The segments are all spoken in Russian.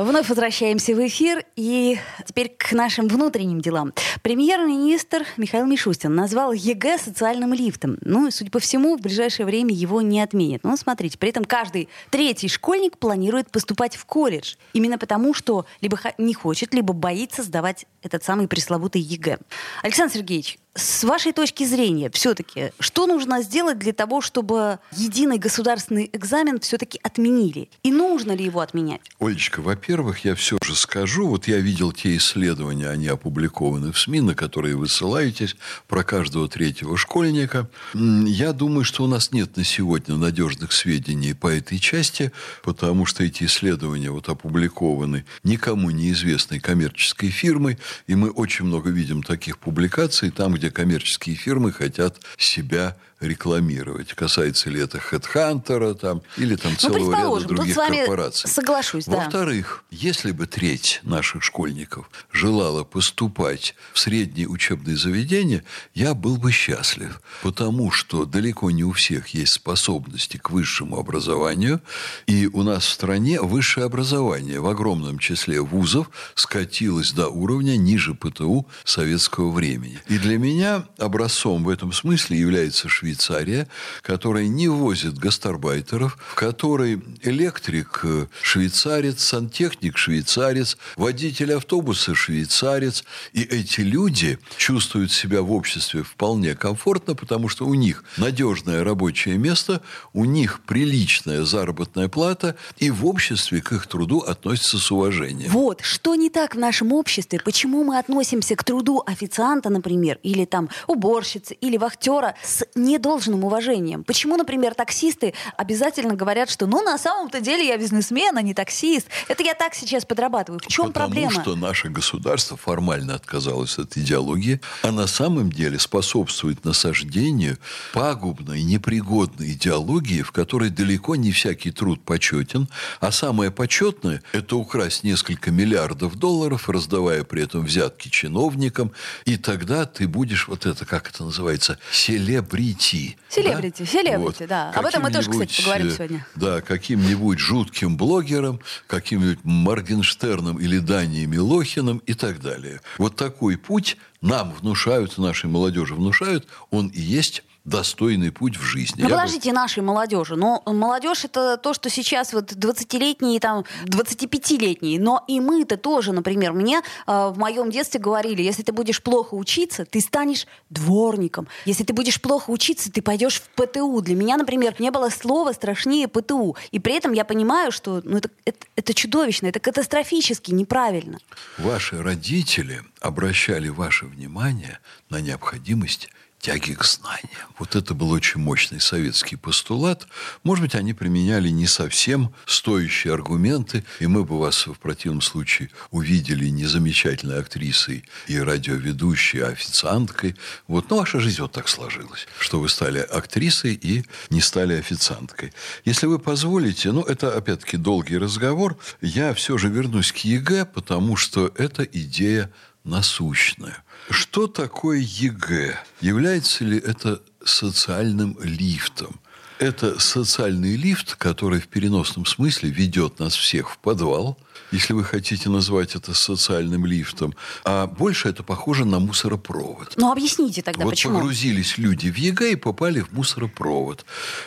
Вновь возвращаемся в эфир и теперь к нашим внутренним делам. Премьер-министр Михаил Мишустин назвал ЕГЭ социальным лифтом. Ну и, судя по всему, в ближайшее время его не отменят. Но смотрите, при этом каждый третий школьник планирует поступать в колледж. Именно потому, что либо не хочет, либо боится сдавать этот самый пресловутый ЕГЭ. Александр Сергеевич, с вашей точки зрения, все-таки, что нужно сделать для того, чтобы единый государственный экзамен все-таки отменили? И нужно ли его отменять? Олечка, во-первых, я все же скажу, вот я видел те исследования, они опубликованы в СМИ, на которые вы ссылаетесь, про каждого третьего школьника. Я думаю, что у нас нет на сегодня надежных сведений по этой части, потому что эти исследования вот опубликованы никому неизвестной коммерческой фирмой, и мы очень много видим таких публикаций, там, где коммерческие фирмы хотят себя рекламировать. Касается ли это HeadHunter там, или там ну, целого ряда других корпораций. Соглашусь, да. Во-вторых, если бы треть наших школьников желала поступать в средние учебные заведения, я был бы счастлив. Потому что далеко не у всех есть способности к высшему образованию. И у нас в стране высшее образование в огромном числе вузов скатилось до уровня ниже ПТУ советского времени. И для меня образцом в этом смысле является Швейцария Швейцария, которая не возит гастарбайтеров, в которой электрик э, швейцарец, сантехник швейцарец, водитель автобуса швейцарец. И эти люди чувствуют себя в обществе вполне комфортно, потому что у них надежное рабочее место, у них приличная заработная плата, и в обществе к их труду относятся с уважением. Вот, что не так в нашем обществе? Почему мы относимся к труду официанта, например, или там уборщицы, или вахтера с не должным уважением. Почему, например, таксисты обязательно говорят, что ну на самом-то деле я бизнесмен, а не таксист. Это я так сейчас подрабатываю. В чем Потому проблема? Потому что наше государство формально отказалось от идеологии, а на самом деле способствует насаждению пагубной, непригодной идеологии, в которой далеко не всякий труд почетен, а самое почетное – это украсть несколько миллиардов долларов, раздавая при этом взятки чиновникам, и тогда ты будешь, вот это, как это называется, селебрити селебрити. Селебрити, да? селебрити, вот. да. Об этом мы тоже, кстати, поговорим э, сегодня. Да, каким-нибудь жутким блогером, каким-нибудь Моргенштерном или Данией Милохиным и так далее. Вот такой путь нам внушают, нашей молодежи внушают, он и есть достойный путь в жизни. Ну, подождите, бы... нашей молодежи. Но молодежь это то, что сейчас вот 20-летние, там, 25-летние. Но и мы-то тоже, например, мне э, в моем детстве говорили, если ты будешь плохо учиться, ты станешь дворником. Если ты будешь плохо учиться, ты пойдешь в ПТУ. Для меня, например, не было слова страшнее ПТУ. И при этом я понимаю, что ну, это, это, это чудовищно, это катастрофически неправильно. Ваши родители обращали ваше внимание на необходимость тяги к знаниям. Вот это был очень мощный советский постулат. Может быть, они применяли не совсем стоящие аргументы, и мы бы вас в противном случае увидели не замечательной актрисой и радиоведущей, а официанткой. Вот, но ваша жизнь вот так сложилась, что вы стали актрисой и не стали официанткой. Если вы позволите, ну, это, опять-таки, долгий разговор, я все же вернусь к ЕГЭ, потому что это идея насущная. Что такое ЕГЭ? Является ли это социальным лифтом? Это социальный лифт, который в переносном смысле ведет нас всех в подвал – если вы хотите назвать это социальным лифтом. А больше это похоже на мусоропровод. Ну, объясните тогда, вот почему? погрузились люди в ЕГЭ и попали в мусоропровод.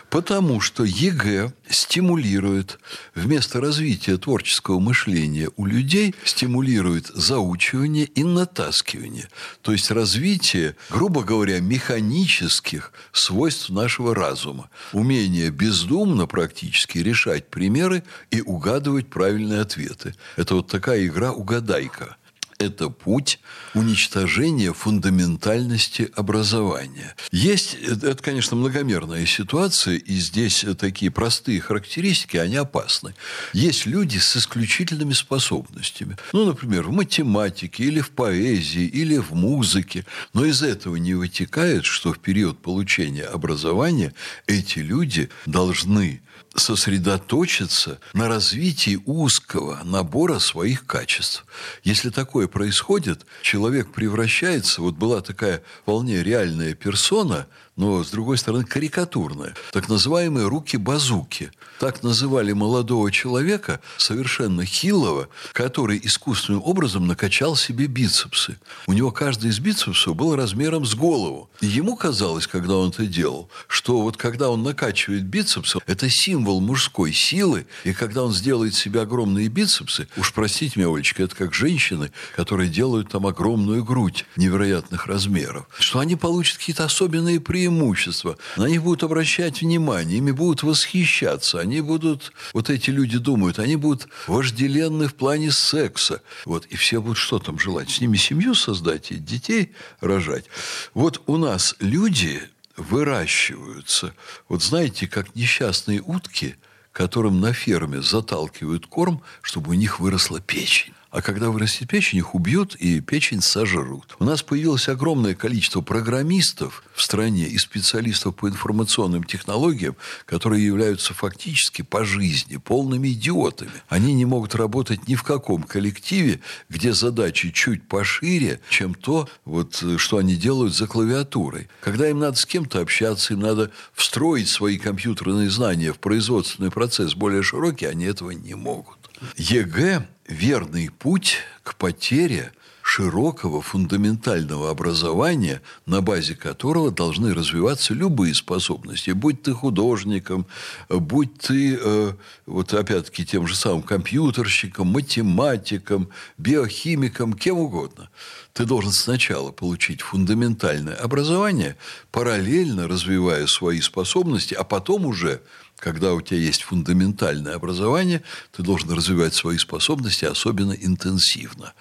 Потому что ЕГЭ стимулирует, вместо развития творческого мышления у людей, стимулирует заучивание и натаскивание. То есть развитие, грубо говоря, механических свойств нашего разума. Умение бездумно практически решать примеры и угадывать правильные ответы. Это вот такая игра «Угадайка». это путь уничтожения фундаментальности образования. Есть, это, конечно, многомерная ситуация, и здесь такие простые характеристики, они опасны. Есть люди с исключительными способностями. Ну, например, в математике, или в поэзии, или в музыке. Но из этого не вытекает, что в период получения образования эти люди должны сосредоточиться на развитии узкого набора своих качеств. Если такое происходит, человек превращается, вот была такая вполне реальная персона, но, с другой стороны, карикатурная, так называемые руки-базуки. Так называли молодого человека, совершенно хилого, который искусственным образом накачал себе бицепсы. У него каждый из бицепсов был размером с голову. И ему казалось, когда он это делал, что вот когда он накачивает бицепсы, это символ мужской силы, и когда он сделает себе огромные бицепсы, уж простите меня, Олечка, это как женщины, которые делают там огромную грудь невероятных размеров, что они получат какие-то особенные преимущества. На них будут обращать внимание, ими будут восхищаться. Они будут, вот эти люди думают, они будут вожделенны в плане секса. Вот, и все будут что там желать? С ними семью создать и детей рожать. Вот у нас люди выращиваются. Вот знаете, как несчастные утки, которым на ферме заталкивают корм, чтобы у них выросла печень. А когда вырастет печень, их убьют и печень сожрут. У нас появилось огромное количество программистов в стране и специалистов по информационным технологиям, которые являются фактически по жизни полными идиотами. Они не могут работать ни в каком коллективе, где задачи чуть пошире, чем то, вот, что они делают за клавиатурой. Когда им надо с кем-то общаться, им надо встроить свои компьютерные знания в производственный процесс более широкий, они этого не могут. ЕГЭ – верный путь к потере широкого фундаментального образования, на базе которого должны развиваться любые способности. Будь ты художником, будь ты, э, вот опять-таки, тем же самым компьютерщиком, математиком, биохимиком, кем угодно. Ты должен сначала получить фундаментальное образование, параллельно развивая свои способности, а потом уже когда у тебя есть фундаментальное образование, ты должен развивать свои способности особенно интенсивно.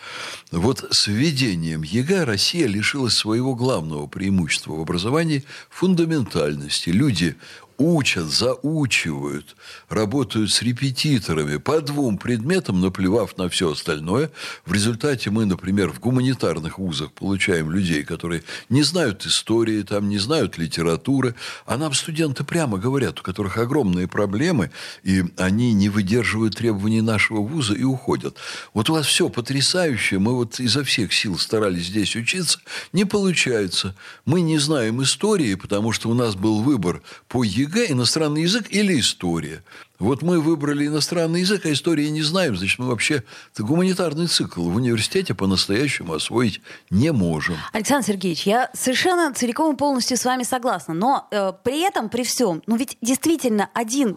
Вот с введением ЕГЭ Россия лишилась своего главного преимущества в образовании – фундаментальности. Люди учат, заучивают, работают с репетиторами по двум предметам, наплевав на все остальное. В результате мы, например, в гуманитарных вузах получаем людей, которые не знают истории, там, не знают литературы, а нам студенты прямо говорят, у которых огромные проблемы, и они не выдерживают требований нашего вуза и уходят. Вот у вас все потрясающе, мы вот изо всех сил старались здесь учиться, не получается. Мы не знаем истории, потому что у нас был выбор по ЕГЭ, иностранный язык или история. Вот мы выбрали иностранный язык, а истории не знаем, значит, мы вообще гуманитарный цикл в университете по-настоящему освоить не можем. Александр Сергеевич, я совершенно целиком и полностью с вами согласна, но э, при этом, при всем, ну ведь действительно один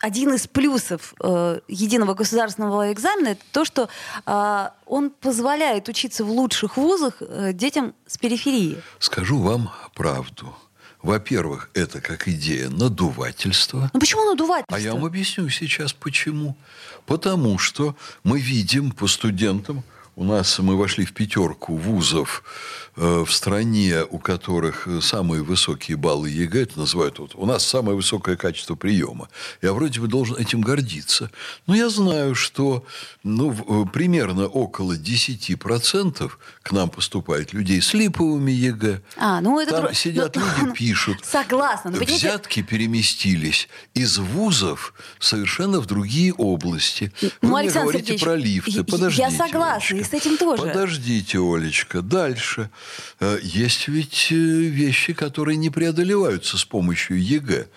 один из плюсов э, единого государственного экзамена это то, что э, он позволяет учиться в лучших вузах э, детям с периферии. Скажу вам правду. Во-первых, это как идея надувательства. Ну почему надувательство? А я вам объясню сейчас почему. Потому что мы видим по студентам, у нас мы вошли в пятерку вузов э, в стране, у которых самые высокие баллы ЕГЭ, это называют вот, у нас самое высокое качество приема. Я вроде бы должен этим гордиться. Но я знаю, что ну, э, примерно около 10% к нам поступает людей с липовыми ЕГЭ. А, ну это Там друг... сидят ну, люди, пишут. Согласна. Но, понимаете... Взятки переместились из вузов совершенно в другие области. Вы ну, мне Александр говорите Сергеевич, про лифты. Подождите, я согласна. И с этим тоже. Подождите, Олечка. Дальше. Э, Есть ведь э, вещи, которые не преодолеваются с помощью ЕГЭ.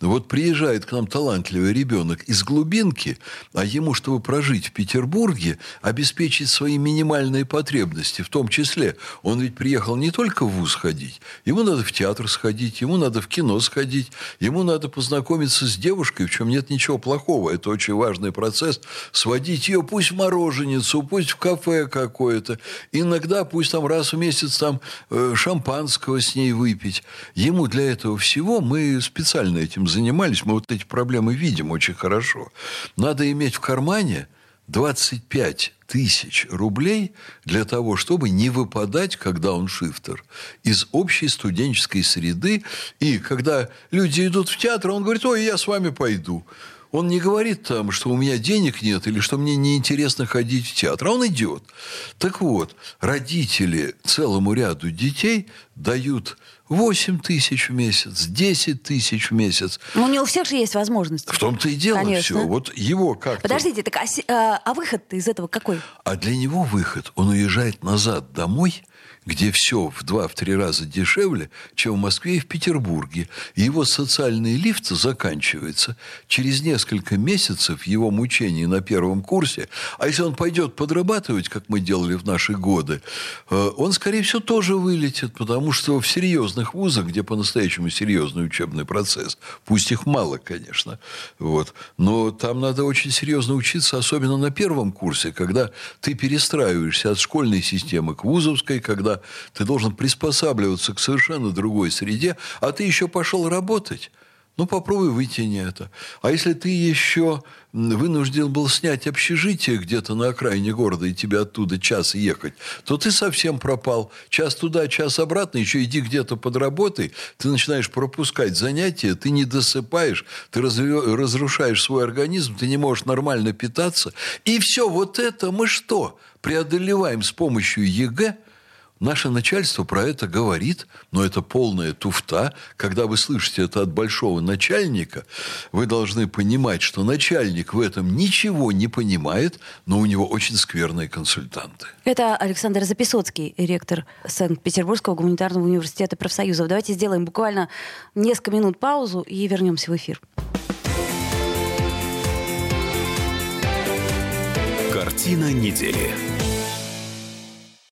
Вот приезжает к нам талантливый ребенок из глубинки, а ему, чтобы прожить в Петербурге, обеспечить свои минимальные потребности, в том числе, он ведь приехал не только в ВУЗ ходить, ему надо в театр сходить, ему надо в кино сходить, ему надо познакомиться с девушкой, в чем нет ничего плохого, это очень важный процесс, сводить ее пусть в мороженицу, пусть в кафе какое-то, иногда пусть там раз в месяц там э, шампанского с ней выпить. Ему для этого всего мы специально этим занимались, мы вот эти проблемы видим очень хорошо. Надо иметь в кармане 25 тысяч рублей для того, чтобы не выпадать, когда он шифтер, из общей студенческой среды. И когда люди идут в театр, он говорит, ой, я с вами пойду. Он не говорит там, что у меня денег нет или что мне неинтересно ходить в театр, а он идет. Так вот, родители целому ряду детей дают 8 тысяч в месяц, 10 тысяч в месяц. Ну, не у всех же есть возможность. В том-то и дело Конечно. все. Вот его как Подождите, так а, а, а выход из этого какой? А для него выход. Он уезжает назад домой – где все в два-три раза дешевле, чем в Москве и в Петербурге. Его социальный лифт заканчивается через несколько месяцев его мучений на первом курсе. А если он пойдет подрабатывать, как мы делали в наши годы, э, он, скорее всего, тоже вылетит, потому что в серьезных вузах, где по-настоящему серьезный учебный процесс, пусть их мало, конечно, вот, но там надо очень серьезно учиться, особенно на первом курсе, когда ты перестраиваешься от школьной системы к вузовской, ты должен приспосабливаться к совершенно другой среде, а ты еще пошел работать. Ну, попробуй вытяни это. А если ты еще вынужден был снять общежитие где-то на окраине города, и тебе оттуда час ехать, то ты совсем пропал. Час туда, час обратно, еще иди где-то подработай. Ты начинаешь пропускать занятия, ты не досыпаешь, ты разрушаешь свой организм, ты не можешь нормально питаться. И все вот это мы что? Преодолеваем с помощью ЕГЭ – Наше начальство про это говорит, но это полная туфта. Когда вы слышите это от большого начальника, вы должны понимать, что начальник в этом ничего не понимает, но у него очень скверные консультанты. Это Александр Записоцкий, ректор Санкт-Петербургского гуманитарного университета профсоюзов. Давайте сделаем буквально несколько минут паузу и вернемся в эфир. Картина недели.